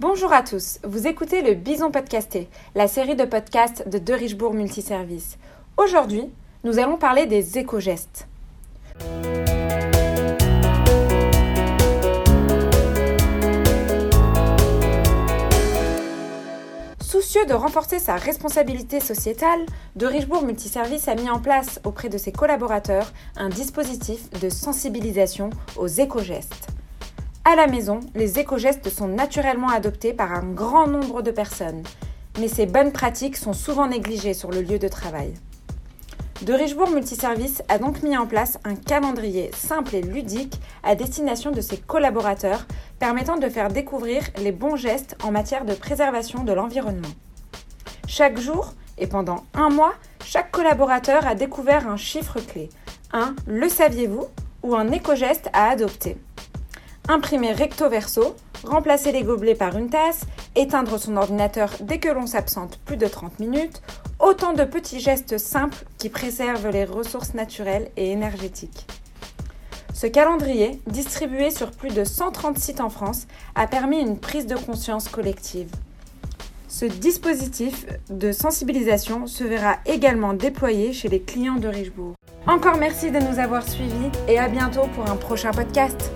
Bonjour à tous, vous écoutez le Bison Podcasté, la série de podcasts de De Richebourg Multiservice. Aujourd'hui, nous allons parler des éco-gestes. Soucieux de renforcer sa responsabilité sociétale, De Richebourg Multiservice a mis en place auprès de ses collaborateurs un dispositif de sensibilisation aux éco-gestes. À la maison, les éco-gestes sont naturellement adoptés par un grand nombre de personnes, mais ces bonnes pratiques sont souvent négligées sur le lieu de travail. De Richebourg Multiservice a donc mis en place un calendrier simple et ludique à destination de ses collaborateurs, permettant de faire découvrir les bons gestes en matière de préservation de l'environnement. Chaque jour et pendant un mois, chaque collaborateur a découvert un chiffre clé, un le saviez-vous ou un éco-geste à adopter. Imprimer recto verso, remplacer les gobelets par une tasse, éteindre son ordinateur dès que l'on s'absente plus de 30 minutes, autant de petits gestes simples qui préservent les ressources naturelles et énergétiques. Ce calendrier, distribué sur plus de 130 sites en France, a permis une prise de conscience collective. Ce dispositif de sensibilisation se verra également déployé chez les clients de Richebourg. Encore merci de nous avoir suivis et à bientôt pour un prochain podcast.